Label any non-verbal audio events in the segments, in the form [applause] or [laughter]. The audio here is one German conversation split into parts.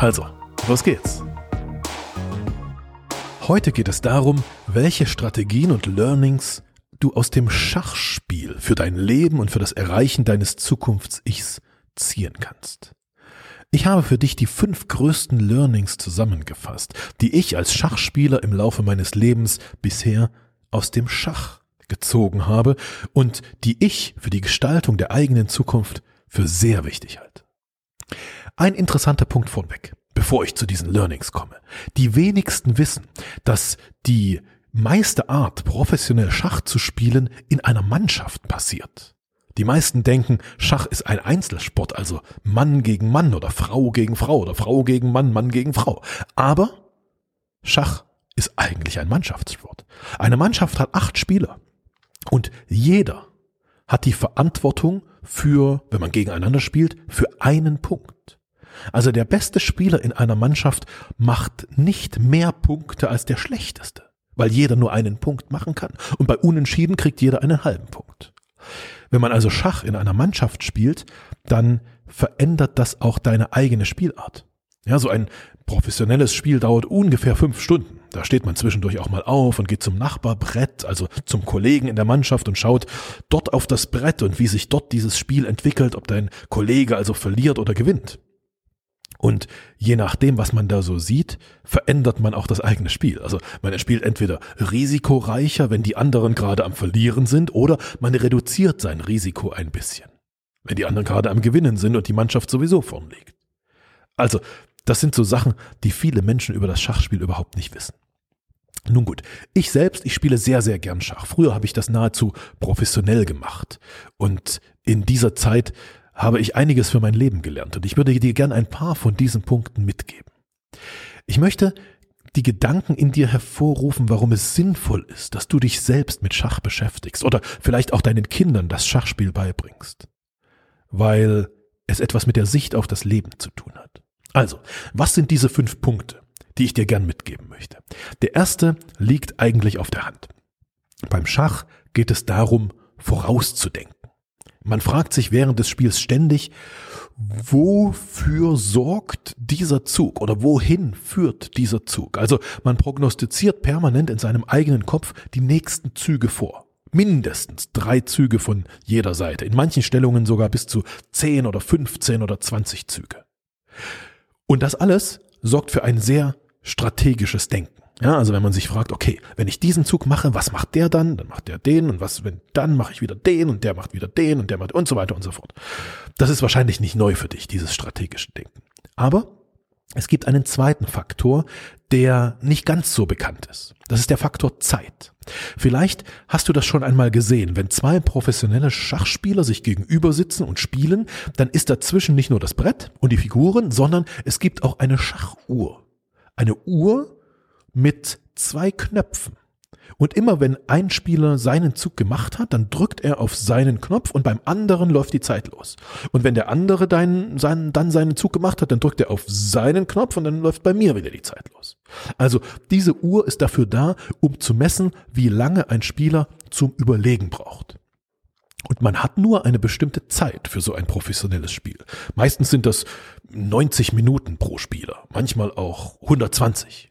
Also, los geht's. Heute geht es darum, welche Strategien und Learnings du aus dem Schachspiel für dein Leben und für das Erreichen deines Zukunfts-Ichs ziehen kannst. Ich habe für dich die fünf größten Learnings zusammengefasst, die ich als Schachspieler im Laufe meines Lebens bisher aus dem Schach gezogen habe und die ich für die Gestaltung der eigenen Zukunft für sehr wichtig halte. Ein interessanter Punkt vorweg, bevor ich zu diesen Learnings komme. Die wenigsten wissen, dass die meiste Art, professionell Schach zu spielen, in einer Mannschaft passiert. Die meisten denken, Schach ist ein Einzelsport, also Mann gegen Mann oder Frau gegen Frau oder Frau gegen Mann, Mann gegen Frau. Aber Schach ist eigentlich ein Mannschaftssport. Eine Mannschaft hat acht Spieler und jeder hat die Verantwortung für, wenn man gegeneinander spielt, für einen Punkt. Also der beste Spieler in einer Mannschaft macht nicht mehr Punkte als der schlechteste, weil jeder nur einen Punkt machen kann. Und bei Unentschieden kriegt jeder einen halben Punkt. Wenn man also Schach in einer Mannschaft spielt, dann verändert das auch deine eigene Spielart. Ja, so ein professionelles Spiel dauert ungefähr fünf Stunden. Da steht man zwischendurch auch mal auf und geht zum Nachbarbrett, also zum Kollegen in der Mannschaft und schaut dort auf das Brett und wie sich dort dieses Spiel entwickelt, ob dein Kollege also verliert oder gewinnt. Und je nachdem, was man da so sieht, verändert man auch das eigene Spiel. Also man spielt entweder risikoreicher, wenn die anderen gerade am Verlieren sind, oder man reduziert sein Risiko ein bisschen, wenn die anderen gerade am Gewinnen sind und die Mannschaft sowieso vorn liegt. Also, das sind so Sachen, die viele Menschen über das Schachspiel überhaupt nicht wissen. Nun gut, ich selbst, ich spiele sehr, sehr gern Schach. Früher habe ich das nahezu professionell gemacht. Und in dieser Zeit habe ich einiges für mein Leben gelernt und ich würde dir gern ein paar von diesen Punkten mitgeben. Ich möchte die Gedanken in dir hervorrufen, warum es sinnvoll ist, dass du dich selbst mit Schach beschäftigst oder vielleicht auch deinen Kindern das Schachspiel beibringst, weil es etwas mit der Sicht auf das Leben zu tun hat. Also, was sind diese fünf Punkte, die ich dir gern mitgeben möchte? Der erste liegt eigentlich auf der Hand. Beim Schach geht es darum, vorauszudenken. Man fragt sich während des Spiels ständig, wofür sorgt dieser Zug oder wohin führt dieser Zug? Also man prognostiziert permanent in seinem eigenen Kopf die nächsten Züge vor. Mindestens drei Züge von jeder Seite. In manchen Stellungen sogar bis zu zehn oder 15 oder 20 Züge. Und das alles sorgt für ein sehr strategisches Denken. Ja, also wenn man sich fragt, okay, wenn ich diesen Zug mache, was macht der dann? Dann macht der den und was, wenn dann mache ich wieder den und der macht wieder den und der macht und so weiter und so fort. Das ist wahrscheinlich nicht neu für dich, dieses strategische Denken. Aber es gibt einen zweiten Faktor, der nicht ganz so bekannt ist. Das ist der Faktor Zeit. Vielleicht hast du das schon einmal gesehen. Wenn zwei professionelle Schachspieler sich gegenüber sitzen und spielen, dann ist dazwischen nicht nur das Brett und die Figuren, sondern es gibt auch eine Schachuhr. Eine Uhr, mit zwei Knöpfen. Und immer wenn ein Spieler seinen Zug gemacht hat, dann drückt er auf seinen Knopf und beim anderen läuft die Zeit los. Und wenn der andere deinen, seinen, dann seinen Zug gemacht hat, dann drückt er auf seinen Knopf und dann läuft bei mir wieder die Zeit los. Also diese Uhr ist dafür da, um zu messen, wie lange ein Spieler zum Überlegen braucht. Und man hat nur eine bestimmte Zeit für so ein professionelles Spiel. Meistens sind das 90 Minuten pro Spieler, manchmal auch 120.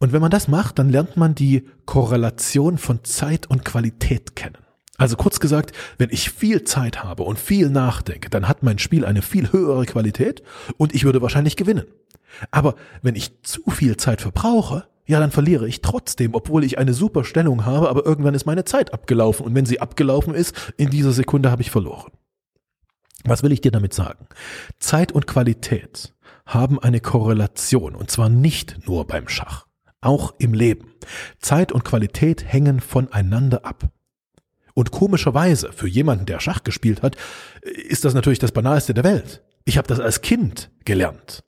Und wenn man das macht, dann lernt man die Korrelation von Zeit und Qualität kennen. Also kurz gesagt, wenn ich viel Zeit habe und viel nachdenke, dann hat mein Spiel eine viel höhere Qualität und ich würde wahrscheinlich gewinnen. Aber wenn ich zu viel Zeit verbrauche, ja, dann verliere ich trotzdem, obwohl ich eine super Stellung habe, aber irgendwann ist meine Zeit abgelaufen und wenn sie abgelaufen ist, in dieser Sekunde habe ich verloren. Was will ich dir damit sagen? Zeit und Qualität haben eine Korrelation und zwar nicht nur beim Schach auch im Leben. Zeit und Qualität hängen voneinander ab. Und komischerweise, für jemanden, der Schach gespielt hat, ist das natürlich das Banalste der Welt. Ich habe das als Kind gelernt.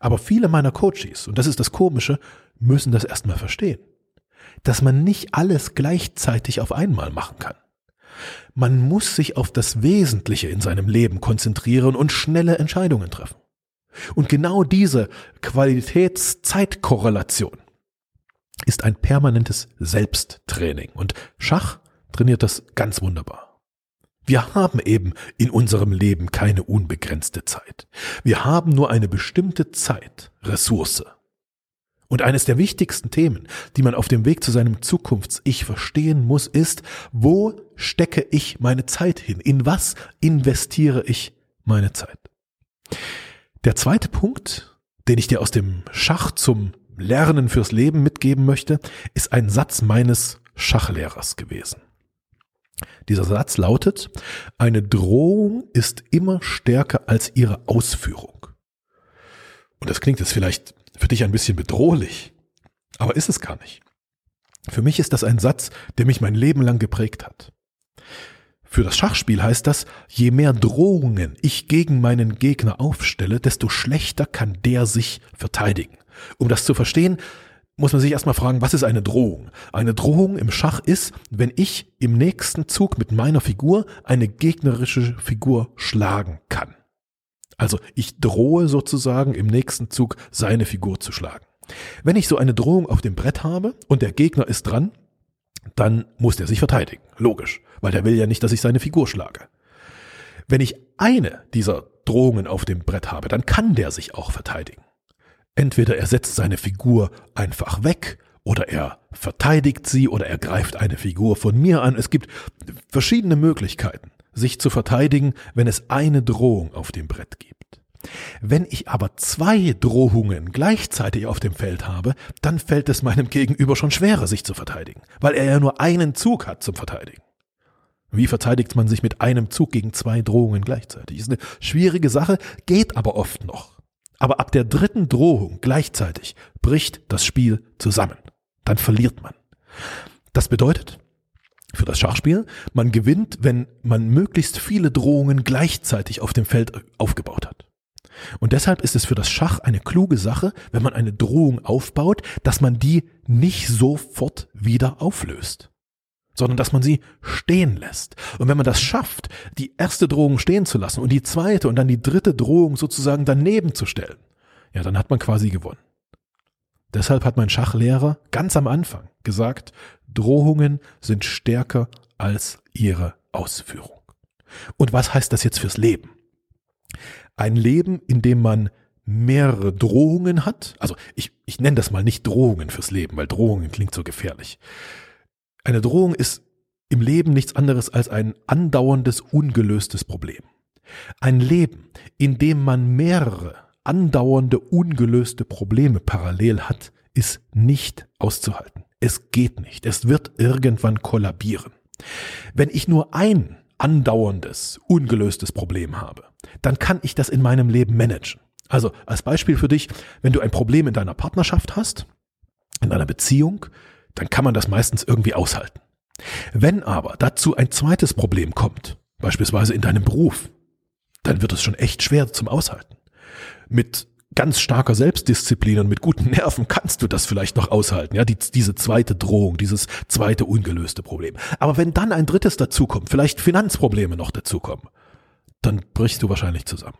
Aber viele meiner Coaches, und das ist das Komische, müssen das erstmal verstehen, dass man nicht alles gleichzeitig auf einmal machen kann. Man muss sich auf das Wesentliche in seinem Leben konzentrieren und schnelle Entscheidungen treffen. Und genau diese Qualitäts-Zeitkorrelation ist ein permanentes Selbsttraining. Und Schach trainiert das ganz wunderbar. Wir haben eben in unserem Leben keine unbegrenzte Zeit. Wir haben nur eine bestimmte Zeit, Ressource. Und eines der wichtigsten Themen, die man auf dem Weg zu seinem Zukunfts-Ich verstehen muss, ist, wo stecke ich meine Zeit hin? In was investiere ich meine Zeit? Der zweite Punkt, den ich dir aus dem Schach zum Lernen fürs Leben mitgeben möchte, ist ein Satz meines Schachlehrers gewesen. Dieser Satz lautet, eine Drohung ist immer stärker als ihre Ausführung. Und das klingt jetzt vielleicht für dich ein bisschen bedrohlich, aber ist es gar nicht. Für mich ist das ein Satz, der mich mein Leben lang geprägt hat. Für das Schachspiel heißt das, je mehr Drohungen ich gegen meinen Gegner aufstelle, desto schlechter kann der sich verteidigen. Um das zu verstehen, muss man sich erstmal fragen, was ist eine Drohung? Eine Drohung im Schach ist, wenn ich im nächsten Zug mit meiner Figur eine gegnerische Figur schlagen kann. Also ich drohe sozusagen im nächsten Zug seine Figur zu schlagen. Wenn ich so eine Drohung auf dem Brett habe und der Gegner ist dran, dann muss der sich verteidigen. Logisch, weil der will ja nicht, dass ich seine Figur schlage. Wenn ich eine dieser Drohungen auf dem Brett habe, dann kann der sich auch verteidigen. Entweder er setzt seine Figur einfach weg oder er verteidigt sie oder er greift eine Figur von mir an. Es gibt verschiedene Möglichkeiten, sich zu verteidigen, wenn es eine Drohung auf dem Brett gibt. Wenn ich aber zwei Drohungen gleichzeitig auf dem Feld habe, dann fällt es meinem Gegenüber schon schwerer, sich zu verteidigen, weil er ja nur einen Zug hat zum Verteidigen. Wie verteidigt man sich mit einem Zug gegen zwei Drohungen gleichzeitig? Ist eine schwierige Sache, geht aber oft noch. Aber ab der dritten Drohung gleichzeitig bricht das Spiel zusammen. Dann verliert man. Das bedeutet, für das Schachspiel, man gewinnt, wenn man möglichst viele Drohungen gleichzeitig auf dem Feld aufgebaut hat. Und deshalb ist es für das Schach eine kluge Sache, wenn man eine Drohung aufbaut, dass man die nicht sofort wieder auflöst sondern dass man sie stehen lässt. Und wenn man das schafft, die erste Drohung stehen zu lassen und die zweite und dann die dritte Drohung sozusagen daneben zu stellen, ja, dann hat man quasi gewonnen. Deshalb hat mein Schachlehrer ganz am Anfang gesagt, Drohungen sind stärker als ihre Ausführung. Und was heißt das jetzt fürs Leben? Ein Leben, in dem man mehrere Drohungen hat, also ich, ich nenne das mal nicht Drohungen fürs Leben, weil Drohungen klingt so gefährlich. Eine Drohung ist im Leben nichts anderes als ein andauerndes, ungelöstes Problem. Ein Leben, in dem man mehrere andauernde, ungelöste Probleme parallel hat, ist nicht auszuhalten. Es geht nicht. Es wird irgendwann kollabieren. Wenn ich nur ein andauerndes, ungelöstes Problem habe, dann kann ich das in meinem Leben managen. Also als Beispiel für dich, wenn du ein Problem in deiner Partnerschaft hast, in deiner Beziehung, dann kann man das meistens irgendwie aushalten. Wenn aber dazu ein zweites Problem kommt, beispielsweise in deinem Beruf, dann wird es schon echt schwer zum Aushalten. Mit ganz starker Selbstdisziplin und mit guten [laughs] Nerven kannst du das vielleicht noch aushalten, ja, die, diese zweite Drohung, dieses zweite ungelöste Problem. Aber wenn dann ein drittes dazukommt, vielleicht Finanzprobleme noch dazukommen, dann brichst du wahrscheinlich zusammen.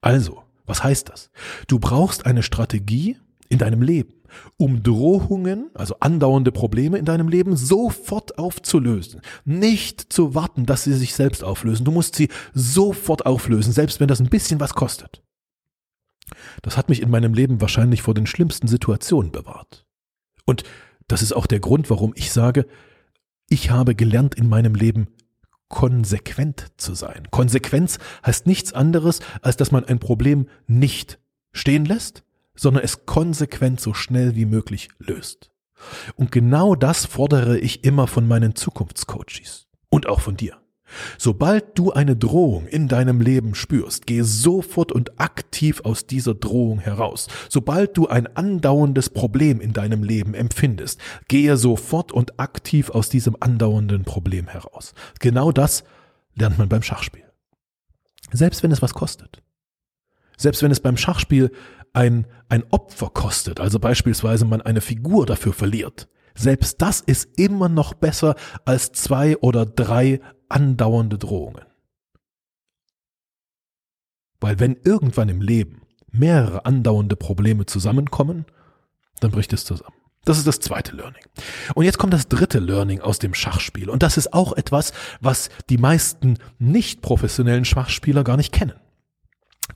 Also, was heißt das? Du brauchst eine Strategie in deinem Leben, um Drohungen, also andauernde Probleme in deinem Leben sofort aufzulösen. Nicht zu warten, dass sie sich selbst auflösen. Du musst sie sofort auflösen, selbst wenn das ein bisschen was kostet. Das hat mich in meinem Leben wahrscheinlich vor den schlimmsten Situationen bewahrt. Und das ist auch der Grund, warum ich sage, ich habe gelernt in meinem Leben konsequent zu sein. Konsequenz heißt nichts anderes, als dass man ein Problem nicht stehen lässt, sondern es konsequent so schnell wie möglich löst. Und genau das fordere ich immer von meinen Zukunftscoaches und auch von dir. Sobald du eine Drohung in deinem Leben spürst, gehe sofort und aktiv aus dieser Drohung heraus. Sobald du ein andauerndes Problem in deinem Leben empfindest, gehe sofort und aktiv aus diesem andauernden Problem heraus. Genau das lernt man beim Schachspiel. Selbst wenn es was kostet. Selbst wenn es beim Schachspiel ein, ein Opfer kostet, also beispielsweise man eine Figur dafür verliert, selbst das ist immer noch besser als zwei oder drei andauernde Drohungen. Weil wenn irgendwann im Leben mehrere andauernde Probleme zusammenkommen, dann bricht es zusammen. Das ist das zweite Learning. Und jetzt kommt das dritte Learning aus dem Schachspiel. Und das ist auch etwas, was die meisten nicht professionellen Schachspieler gar nicht kennen.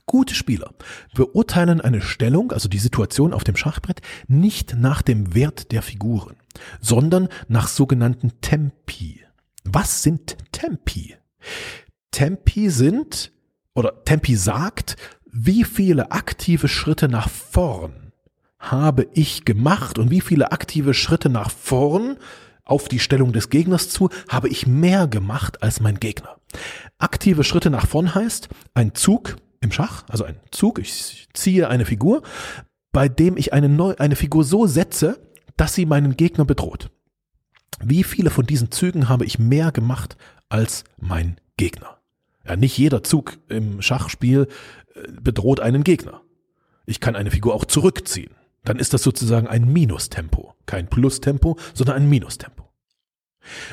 Gute Spieler beurteilen eine Stellung, also die Situation auf dem Schachbrett, nicht nach dem Wert der Figuren, sondern nach sogenannten Tempi. Was sind Tempi? Tempi sind, oder Tempi sagt, wie viele aktive Schritte nach vorn habe ich gemacht und wie viele aktive Schritte nach vorn auf die Stellung des Gegners zu habe ich mehr gemacht als mein Gegner. Aktive Schritte nach vorn heißt ein Zug im Schach, also ein Zug, ich ziehe eine Figur, bei dem ich eine, neu, eine Figur so setze, dass sie meinen Gegner bedroht. Wie viele von diesen Zügen habe ich mehr gemacht als mein Gegner? Ja, nicht jeder Zug im Schachspiel äh, bedroht einen Gegner. Ich kann eine Figur auch zurückziehen. Dann ist das sozusagen ein Minustempo. Kein Plustempo, sondern ein Minustempo.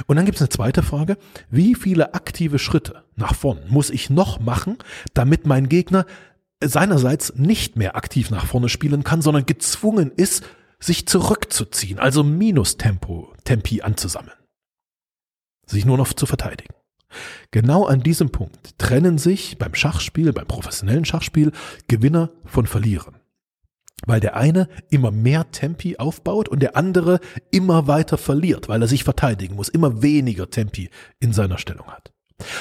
Und dann gibt es eine zweite Frage. Wie viele aktive Schritte nach vorn muss ich noch machen, damit mein Gegner seinerseits nicht mehr aktiv nach vorne spielen kann, sondern gezwungen ist, sich zurückzuziehen, also Minustempo, Tempi anzusammeln. Sich nur noch zu verteidigen. Genau an diesem Punkt trennen sich beim Schachspiel, beim professionellen Schachspiel, Gewinner von Verlierern weil der eine immer mehr Tempi aufbaut und der andere immer weiter verliert, weil er sich verteidigen muss, immer weniger Tempi in seiner Stellung hat.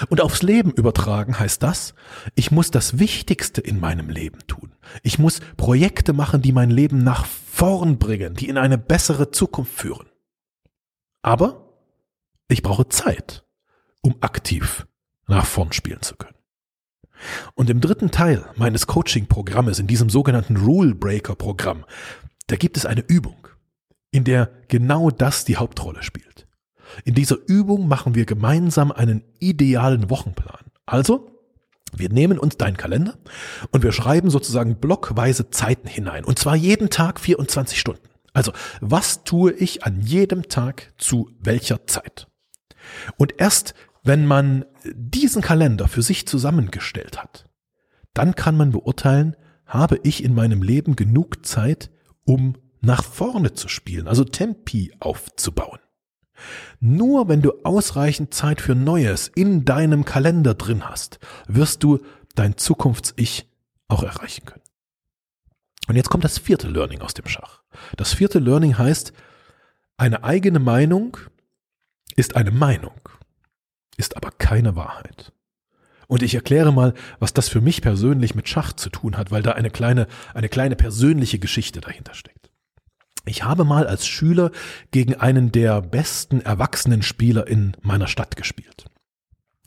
Und aufs Leben übertragen heißt das, ich muss das Wichtigste in meinem Leben tun. Ich muss Projekte machen, die mein Leben nach vorn bringen, die in eine bessere Zukunft führen. Aber ich brauche Zeit, um aktiv nach vorn spielen zu können. Und im dritten Teil meines Coaching-Programmes, in diesem sogenannten Rule Breaker Programm, da gibt es eine Übung, in der genau das die Hauptrolle spielt. In dieser Übung machen wir gemeinsam einen idealen Wochenplan. Also, wir nehmen uns deinen Kalender und wir schreiben sozusagen blockweise Zeiten hinein. Und zwar jeden Tag 24 Stunden. Also, was tue ich an jedem Tag zu welcher Zeit? Und erst wenn man diesen Kalender für sich zusammengestellt hat, dann kann man beurteilen, habe ich in meinem Leben genug Zeit, um nach vorne zu spielen, also Tempi aufzubauen. Nur wenn du ausreichend Zeit für Neues in deinem Kalender drin hast, wirst du dein Zukunfts-Ich auch erreichen können. Und jetzt kommt das vierte Learning aus dem Schach. Das vierte Learning heißt, eine eigene Meinung ist eine Meinung ist aber keine Wahrheit. Und ich erkläre mal, was das für mich persönlich mit Schach zu tun hat, weil da eine kleine, eine kleine persönliche Geschichte dahinter steckt. Ich habe mal als Schüler gegen einen der besten erwachsenen Spieler in meiner Stadt gespielt.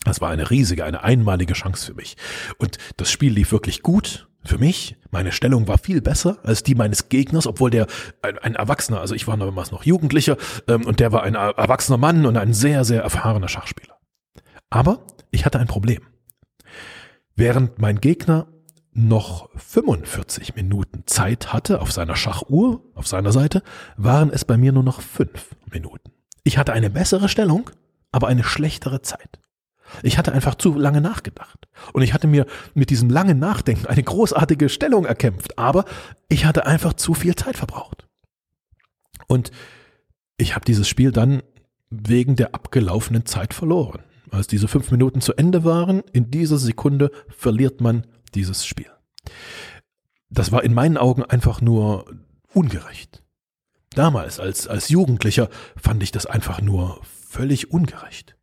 Das war eine riesige, eine einmalige Chance für mich. Und das Spiel lief wirklich gut für mich. Meine Stellung war viel besser als die meines Gegners, obwohl der ein, ein Erwachsener, also ich war damals noch Jugendlicher, ähm, und der war ein erwachsener Mann und ein sehr, sehr erfahrener Schachspieler. Aber ich hatte ein Problem. Während mein Gegner noch 45 Minuten Zeit hatte auf seiner Schachuhr, auf seiner Seite, waren es bei mir nur noch fünf Minuten. Ich hatte eine bessere Stellung, aber eine schlechtere Zeit. Ich hatte einfach zu lange nachgedacht. Und ich hatte mir mit diesem langen Nachdenken eine großartige Stellung erkämpft, aber ich hatte einfach zu viel Zeit verbraucht. Und ich habe dieses Spiel dann wegen der abgelaufenen Zeit verloren. Als diese fünf Minuten zu Ende waren, in dieser Sekunde verliert man dieses Spiel. Das war in meinen Augen einfach nur ungerecht. Damals, als, als Jugendlicher, fand ich das einfach nur völlig ungerecht.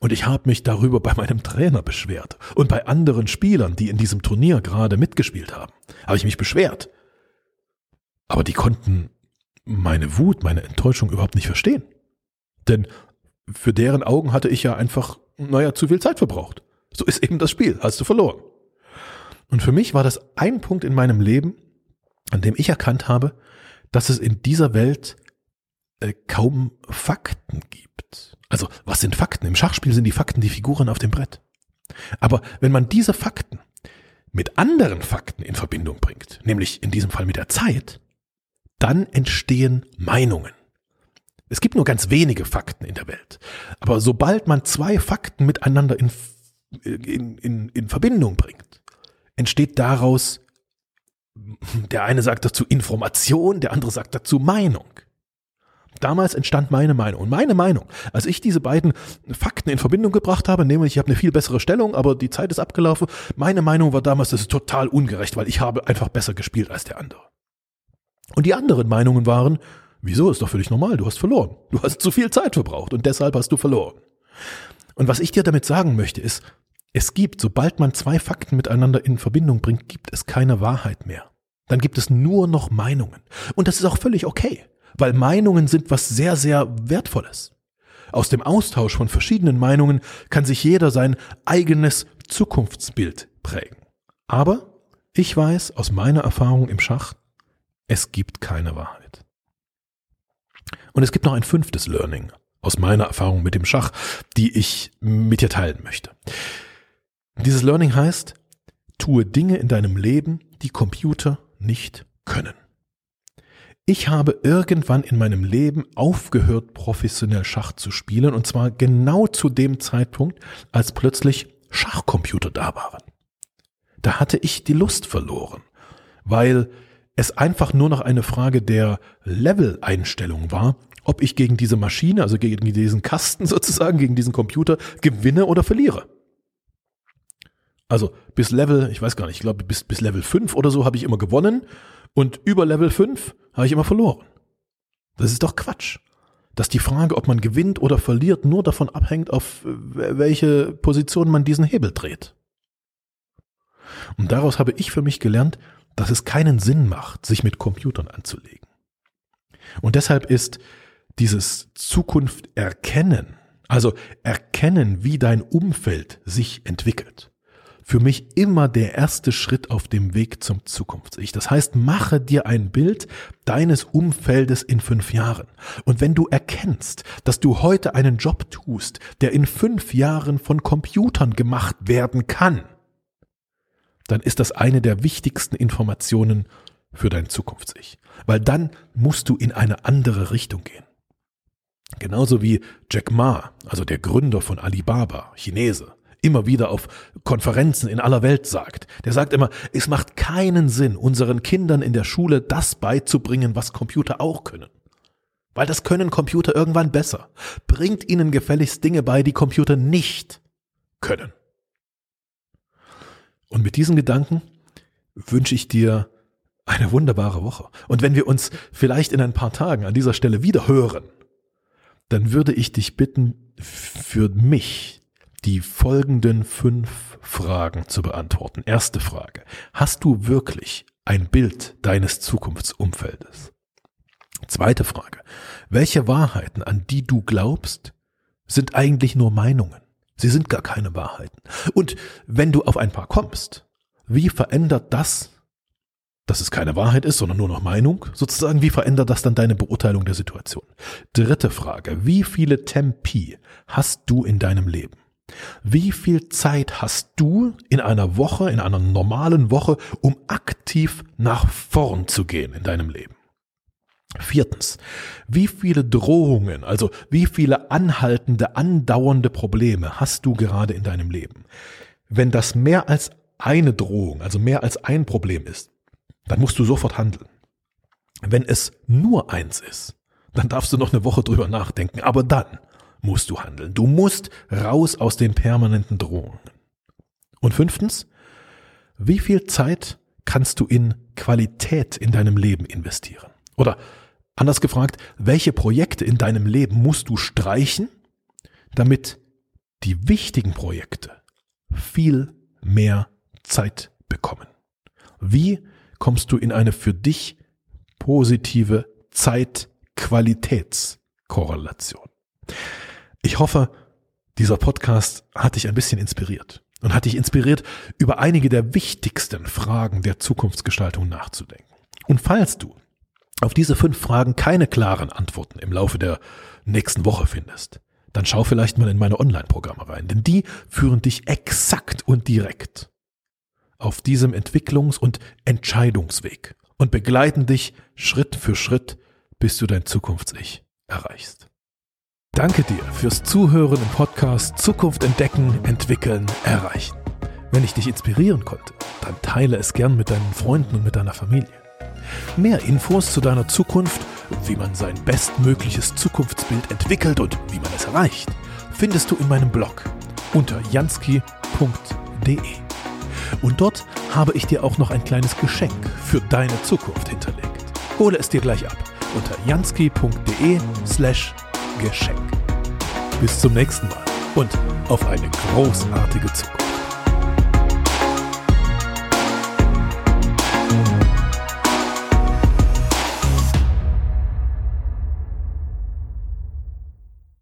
Und ich habe mich darüber bei meinem Trainer beschwert und bei anderen Spielern, die in diesem Turnier gerade mitgespielt haben, habe ich mich beschwert. Aber die konnten meine Wut, meine Enttäuschung überhaupt nicht verstehen. Denn für deren Augen hatte ich ja einfach, naja, zu viel Zeit verbraucht. So ist eben das Spiel, hast du verloren. Und für mich war das ein Punkt in meinem Leben, an dem ich erkannt habe, dass es in dieser Welt äh, kaum Fakten gibt. Also, was sind Fakten? Im Schachspiel sind die Fakten die Figuren auf dem Brett. Aber wenn man diese Fakten mit anderen Fakten in Verbindung bringt, nämlich in diesem Fall mit der Zeit, dann entstehen Meinungen. Es gibt nur ganz wenige Fakten in der Welt. Aber sobald man zwei Fakten miteinander in, in, in, in Verbindung bringt, entsteht daraus, der eine sagt dazu Information, der andere sagt dazu Meinung. Damals entstand meine Meinung. Und meine Meinung, als ich diese beiden Fakten in Verbindung gebracht habe, nämlich ich habe eine viel bessere Stellung, aber die Zeit ist abgelaufen, meine Meinung war damals, das ist total ungerecht, weil ich habe einfach besser gespielt als der andere. Und die anderen Meinungen waren, wieso ist doch völlig normal, du hast verloren. Du hast zu viel Zeit verbraucht und deshalb hast du verloren. Und was ich dir damit sagen möchte, ist, es gibt, sobald man zwei Fakten miteinander in Verbindung bringt, gibt es keine Wahrheit mehr. Dann gibt es nur noch Meinungen. Und das ist auch völlig okay weil Meinungen sind was sehr, sehr Wertvolles. Aus dem Austausch von verschiedenen Meinungen kann sich jeder sein eigenes Zukunftsbild prägen. Aber ich weiß aus meiner Erfahrung im Schach, es gibt keine Wahrheit. Und es gibt noch ein fünftes Learning aus meiner Erfahrung mit dem Schach, die ich mit dir teilen möchte. Dieses Learning heißt, tue Dinge in deinem Leben, die Computer nicht können. Ich habe irgendwann in meinem Leben aufgehört, professionell Schach zu spielen, und zwar genau zu dem Zeitpunkt, als plötzlich Schachcomputer da waren. Da hatte ich die Lust verloren, weil es einfach nur noch eine Frage der Level-Einstellung war, ob ich gegen diese Maschine, also gegen diesen Kasten [laughs] sozusagen, gegen diesen Computer gewinne oder verliere. Also bis Level, ich weiß gar nicht, ich glaube bis, bis Level 5 oder so habe ich immer gewonnen und über Level 5 habe ich immer verloren. Das ist doch Quatsch. Dass die Frage, ob man gewinnt oder verliert, nur davon abhängt, auf welche Position man diesen Hebel dreht. Und daraus habe ich für mich gelernt, dass es keinen Sinn macht, sich mit Computern anzulegen. Und deshalb ist dieses Zukunft erkennen, also erkennen, wie dein Umfeld sich entwickelt, für mich immer der erste Schritt auf dem Weg zum Zukunfts-Ich. Das heißt, mache dir ein Bild deines Umfeldes in fünf Jahren. Und wenn du erkennst, dass du heute einen Job tust, der in fünf Jahren von Computern gemacht werden kann, dann ist das eine der wichtigsten Informationen für dein Zukunfts-Ich. Weil dann musst du in eine andere Richtung gehen. Genauso wie Jack Ma, also der Gründer von Alibaba, Chinese, immer wieder auf Konferenzen in aller Welt sagt. Der sagt immer, es macht keinen Sinn, unseren Kindern in der Schule das beizubringen, was Computer auch können. Weil das können Computer irgendwann besser. Bringt ihnen gefälligst Dinge bei, die Computer nicht können. Und mit diesen Gedanken wünsche ich dir eine wunderbare Woche. Und wenn wir uns vielleicht in ein paar Tagen an dieser Stelle wieder hören, dann würde ich dich bitten, für mich die folgenden fünf Fragen zu beantworten. Erste Frage. Hast du wirklich ein Bild deines Zukunftsumfeldes? Zweite Frage. Welche Wahrheiten, an die du glaubst, sind eigentlich nur Meinungen? Sie sind gar keine Wahrheiten. Und wenn du auf ein paar kommst, wie verändert das, dass es keine Wahrheit ist, sondern nur noch Meinung, sozusagen, wie verändert das dann deine Beurteilung der Situation? Dritte Frage. Wie viele Tempi hast du in deinem Leben? Wie viel Zeit hast du in einer Woche, in einer normalen Woche, um aktiv nach vorn zu gehen in deinem Leben? Viertens, wie viele Drohungen, also wie viele anhaltende, andauernde Probleme hast du gerade in deinem Leben? Wenn das mehr als eine Drohung, also mehr als ein Problem ist, dann musst du sofort handeln. Wenn es nur eins ist, dann darfst du noch eine Woche drüber nachdenken, aber dann musst du handeln. Du musst raus aus den permanenten Drohungen. Und fünftens, wie viel Zeit kannst du in Qualität in deinem Leben investieren? Oder anders gefragt, welche Projekte in deinem Leben musst du streichen, damit die wichtigen Projekte viel mehr Zeit bekommen? Wie kommst du in eine für dich positive Zeit-Qualitätskorrelation? Ich hoffe, dieser Podcast hat dich ein bisschen inspiriert und hat dich inspiriert, über einige der wichtigsten Fragen der Zukunftsgestaltung nachzudenken. Und falls du auf diese fünf Fragen keine klaren Antworten im Laufe der nächsten Woche findest, dann schau vielleicht mal in meine Online-Programme rein, denn die führen dich exakt und direkt auf diesem Entwicklungs- und Entscheidungsweg und begleiten dich Schritt für Schritt, bis du dein Zukunfts-Ich erreichst. Danke dir fürs Zuhören im Podcast Zukunft entdecken, entwickeln, erreichen. Wenn ich dich inspirieren konnte, dann teile es gern mit deinen Freunden und mit deiner Familie. Mehr Infos zu deiner Zukunft, wie man sein bestmögliches Zukunftsbild entwickelt und wie man es erreicht, findest du in meinem Blog unter jansky.de. Und dort habe ich dir auch noch ein kleines Geschenk für deine Zukunft hinterlegt. Hole es dir gleich ab unter jansky.de slash Geschenk. Bis zum nächsten Mal und auf eine großartige Zukunft.